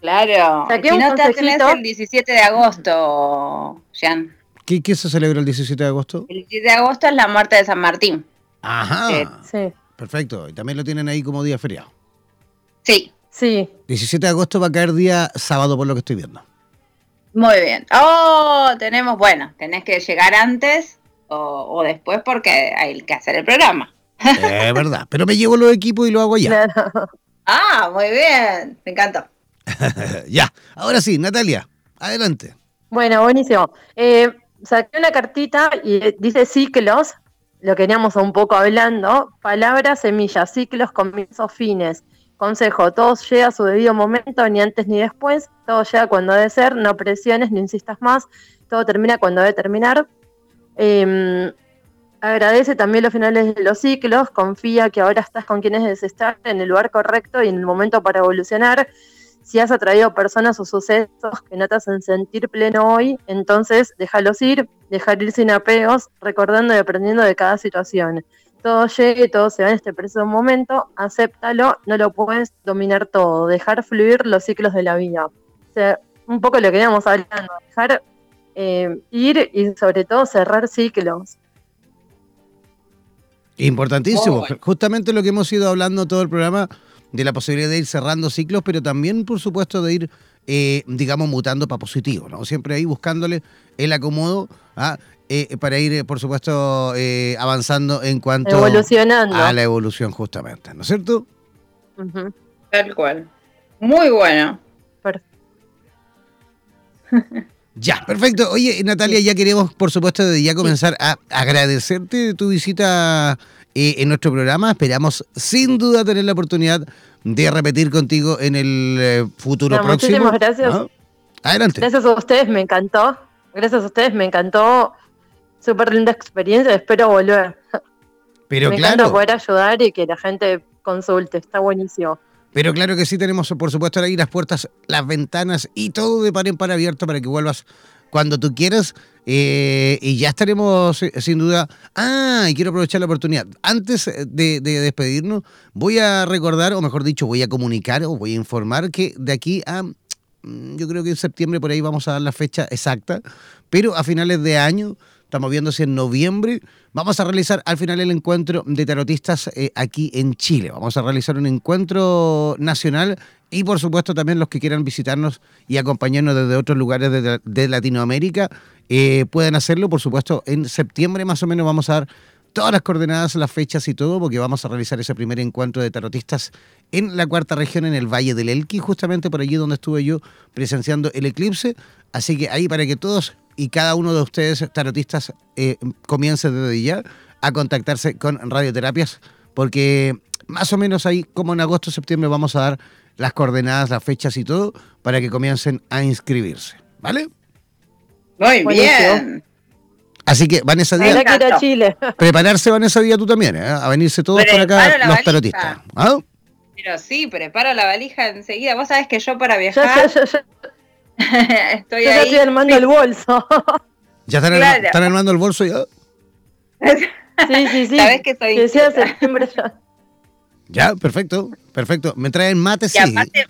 Claro. Saqué si un no te tenés consejito. el 17 de agosto, Jan. ¿Qué, qué se celebra el 17 de agosto? El 17 de agosto es la muerte de San Martín. Ajá, Sí. Sí, perfecto. Y también lo tienen ahí como día feriado. Sí, sí. 17 de agosto va a caer día sábado por lo que estoy viendo. muy bien. Oh, tenemos, bueno, tenés que llegar antes o, o después porque hay que hacer el programa. Es verdad, pero me llevo los equipos y lo hago allá. Claro. Ah, muy bien. Me encanta. ya, ahora sí, Natalia, adelante. Bueno, buenísimo. Eh, saqué una cartita y eh, dice ciclos, lo que un poco hablando, palabras, semillas, ciclos, comienzos, fines. Consejo, todo llega a su debido momento, ni antes ni después, todo llega cuando debe ser, no presiones, no insistas más, todo termina cuando debe terminar. Eh, agradece también los finales de los ciclos, confía que ahora estás con quienes debes estar en el lugar correcto y en el momento para evolucionar. Si has atraído personas o sucesos que no te hacen sentir pleno hoy, entonces déjalos ir, dejar ir sin apegos, recordando y aprendiendo de cada situación. Todo llegue, todo se va en este preciso momento, acéptalo, no lo puedes dominar todo, dejar fluir los ciclos de la vida. O sea, un poco lo que íbamos hablando, dejar eh, ir y sobre todo cerrar ciclos. Importantísimo, bueno. justamente lo que hemos ido hablando todo el programa de la posibilidad de ir cerrando ciclos, pero también, por supuesto, de ir, eh, digamos, mutando para positivo, ¿no? Siempre ahí buscándole el acomodo ¿ah? Eh, para ir, por supuesto, eh, avanzando en cuanto Evolucionando. a la evolución, justamente, ¿no es cierto? Tal cual. Muy bueno. Perfecto. Ya, perfecto. Oye, Natalia, ya queremos, por supuesto, desde ya comenzar a agradecerte tu visita eh, en nuestro programa. Esperamos, sin duda, tener la oportunidad de repetir contigo en el eh, futuro próximo. muchísimas gracias. ¿Ah? Adelante. Gracias a ustedes, me encantó. Gracias a ustedes, me encantó. Súper linda experiencia, espero volver. Pero me encanta claro, poder ayudar y que la gente consulte, está buenísimo. pero claro que sí tenemos, por supuesto, ahí las puertas, las ventanas y todo de par en par abierto para que vuelvas cuando tú quieras. eh, y ya estaremos, eh, sin duda. Ah, y quiero aprovechar la oportunidad. Antes eh, de, de despedirnos, voy a recordar, o mejor dicho, voy a comunicar o voy a informar que de aquí a. mm, Yo creo que en septiembre por ahí vamos a dar la fecha exacta, pero a finales de año, estamos viéndose en noviembre, vamos a realizar al final el encuentro de tarotistas eh, aquí en Chile. Vamos a realizar un encuentro nacional y por supuesto también los que quieran visitarnos y acompañarnos desde otros lugares de, Latinoamérica eh, pueden hacerlo. Por supuesto, en septiembre más o menos vamos a dar todas las coordenadas, las fechas y todo, porque vamos a realizar ese primer encuentro de tarotistas en la cuarta región, en el Valle del Elqui, justamente por allí donde estuve yo presenciando el eclipse. Así que ahí para que todos y cada uno de ustedes, tarotistas, eh, comience desde ya a contactarse con radioterapias, porque más o menos ahí, como en agosto, septiembre, vamos a dar las coordenadas, las fechas y todo, para que comiencen a inscribirse. ¿Vale? Muy bien. Así que Vanessa Díaz. Habrá que ir a Chile. Prepararse, Vanessa Díaz, tú también, ¿eh? a venirse todos por acá, los valija. tarotistas. ¿Ah? Pero sí, preparo la valija enseguida. Vos sabés que yo para Yo, viajar yo- yo- estoy yo ahí. estoy armando el bolso. ¿Ya están, Claro. están armando el bolso ya? Sí, sí, sí. Sabés que soy Que sea inquieta. septiembre ya. Ya, perfecto, perfecto. Me traen mate, Y sí. aparte,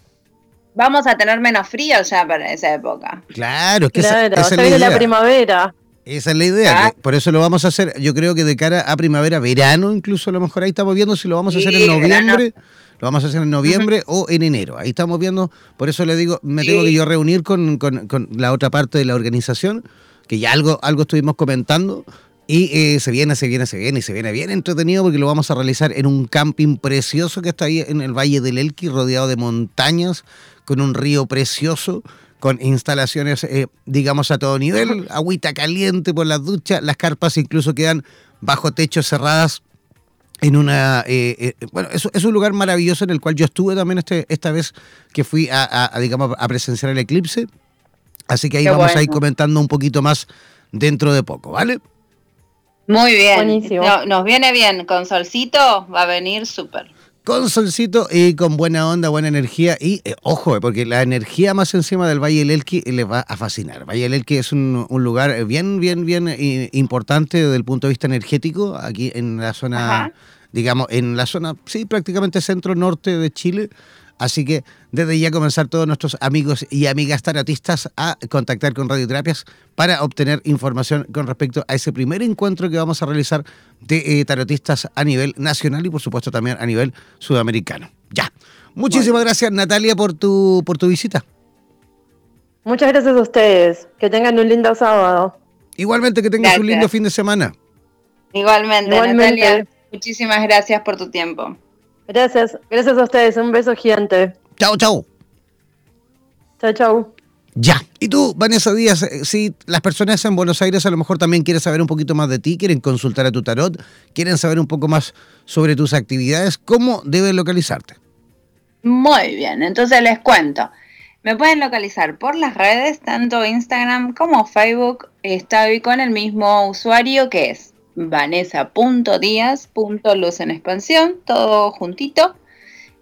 vamos a tener menos frío ya para esa época. Claro, es que esa- Claro, esa, ya es la viene idea. la primavera. Esa es la idea, Ah. que por eso lo vamos a hacer. Yo creo que de cara a primavera, verano, incluso a lo mejor ahí estamos viendo si lo vamos a hacer en noviembre. Lo vamos a hacer en noviembre o en enero. Ahí estamos viendo, por eso le digo, me Sí. tengo que yo reunir con, con- con la otra parte de la organización, que ya algo, algo estuvimos comentando. Y eh, se viene, se viene, se viene, y se viene bien entretenido porque lo vamos a realizar en un camping precioso que está ahí en el Valle del Elqui, rodeado de montañas, con un río precioso, con instalaciones, eh, digamos, a todo nivel, agüita caliente por las duchas, las carpas incluso quedan bajo techos cerradas en una eh, eh, bueno es, es un lugar maravilloso en el cual yo estuve también este, esta vez que fui a, a- a, digamos a presenciar el eclipse así que ahí Qué vamos a ir comentando un poquito más dentro de poco vale Muy bien. Buenísimo. No- nos viene bien. Con solcito va a venir súper. Con solcito y con buena onda, buena energía y eh, ojo, eh, porque la energía más encima del Valle del Elqui les va a fascinar. Valle del Elqui es un, un lugar bien, bien, bien eh, importante desde el punto de vista energético aquí en la zona, Ajá. digamos, en la zona, sí, prácticamente centro-norte de Chile. Así que desde ya comenzar todos nuestros amigos y amigas tarotistas a contactar con Radioterapias para obtener información con respecto a ese primer encuentro que vamos a realizar de eh, tarotistas a nivel nacional y por supuesto también a nivel sudamericano. Ya. Muchísimas gracias Natalia por tu por tu visita. Muchas gracias a ustedes. Que tengan un lindo sábado. Igualmente que tengas un lindo fin de semana. Igualmente, Igualmente. Natalia. Muchísimas gracias por tu tiempo. Gracias. Gracias a ustedes. Un beso gigante. Chao, chao. Chau, chau. Ya. Y tú, Vanessa Díaz, eh, si las personas en Buenos Aires a lo mejor también quieren saber un poquito más de ti, quieren consultar a tu tarot, quieren saber un poco más sobre tus actividades, ¿cómo deben localizarte? Muy bien, entonces les cuento. Me pueden localizar por las redes, tanto Instagram como Facebook. Estoy con el mismo usuario que es vanessa.díaz.luz en expansión, todo juntito.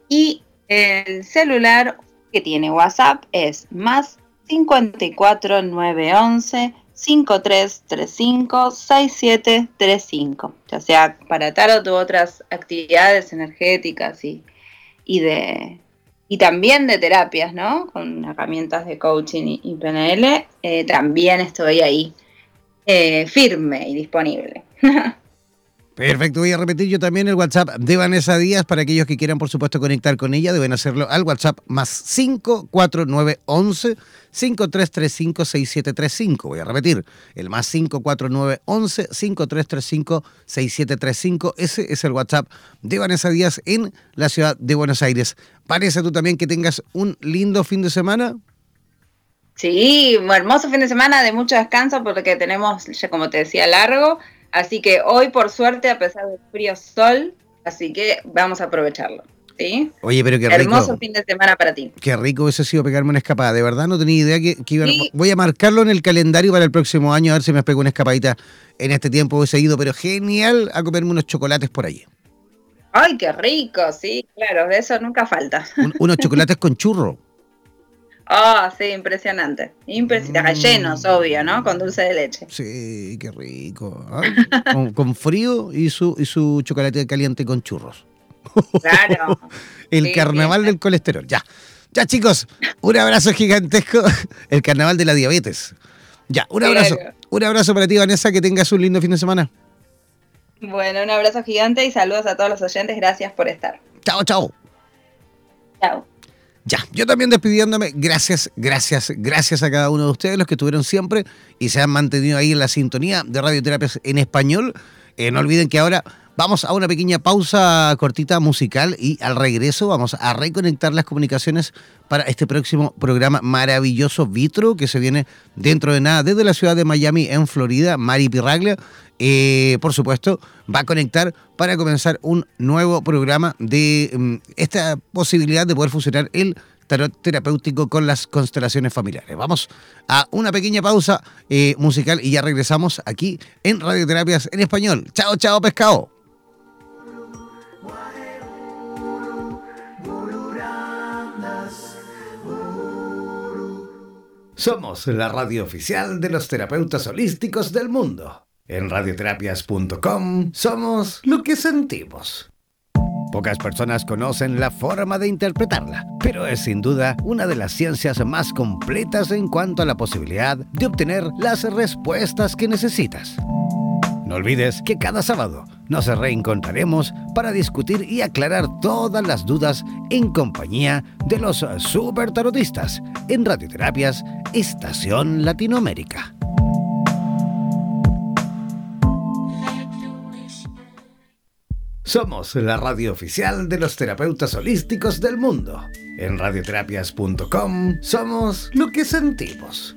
Y el celular que tiene WhatsApp es más 54 911 5335 6735, ya sea para tarot u otras actividades energéticas y, y de y también de terapias, ¿no? Con herramientas de coaching y, PNL, eh, también estoy ahí eh, firme y disponible. Perfecto, voy a repetir yo también el WhatsApp de Vanessa Díaz para aquellos que quieran, por supuesto, conectar con ella, deben hacerlo al WhatsApp más 54911 5335 6735. Voy a repetir, el más 54911 5335 6735. Ese es el WhatsApp de Vanessa Díaz en la ciudad de Buenos Aires. Parece tú también que tengas un lindo fin de semana. Sí, un hermoso fin de semana de mucho descanso porque tenemos, ya como te decía, largo. Así que hoy, por suerte, a pesar del frío sol, así que vamos a aprovecharlo. ¿Sí? Oye, pero qué rico. Hermoso fin de semana para ti. Qué rico hubiese sido pegarme una escapada. De verdad no tenía idea que, que iban a-. Voy a marcarlo en el calendario para el próximo año a ver si me pego una escapadita en este tiempo hubiese ido, pero genial a comerme unos chocolates por allí. ¡Ay, qué rico! Sí, claro, de eso nunca falta. Un- unos chocolates con churro. Ah, sí, impresionante. Impresionante. Mm. Llenos, obvio, ¿no? Con dulce de leche. Sí, qué rico. Ay, con, con frío y su, y su chocolate caliente con churros. Claro. El Sí, carnaval del colesterol. Ya. Ya, chicos. Un abrazo gigantesco. El carnaval de la diabetes. Ya, un abrazo. Claro. Un abrazo para ti, Vanessa. Que tengas un lindo fin de semana. Bueno, un abrazo gigante y saludos a todos los oyentes. Gracias por estar. Chao, chao. Chao. Ya, yo también despidiéndome, gracias, gracias, gracias a cada uno de ustedes, los que estuvieron siempre y se han mantenido ahí en la sintonía de radioterapias en español. Eh, no olviden que ahora Vamos a una pequeña pausa cortita musical y al regreso vamos a reconectar las comunicaciones para este próximo programa maravilloso Vitro que se viene dentro de nada desde la ciudad de Miami en Florida, Mari Pirraglia. Eh, por supuesto, va a conectar para comenzar un nuevo programa de mm, esta posibilidad de poder fusionar el tarot terapéutico con las constelaciones familiares. Vamos a una pequeña pausa eh, musical y ya regresamos aquí en Radioterapias en Español. Chao, chao, pescado. Somos la radio oficial de los terapeutas holísticos del mundo. En radioterapias.com somos lo que sentimos. Pocas personas conocen la forma de interpretarla, pero es sin duda una de las ciencias más completas en cuanto a la posibilidad de obtener las respuestas que necesitas. No olvides que cada sábado nos reencontraremos para discutir y aclarar todas las dudas en compañía de los super tarotistas en Radioterapias Estación Latinoamérica. Somos la radio oficial de los terapeutas holísticos del mundo. En radioterapias.com somos lo que sentimos.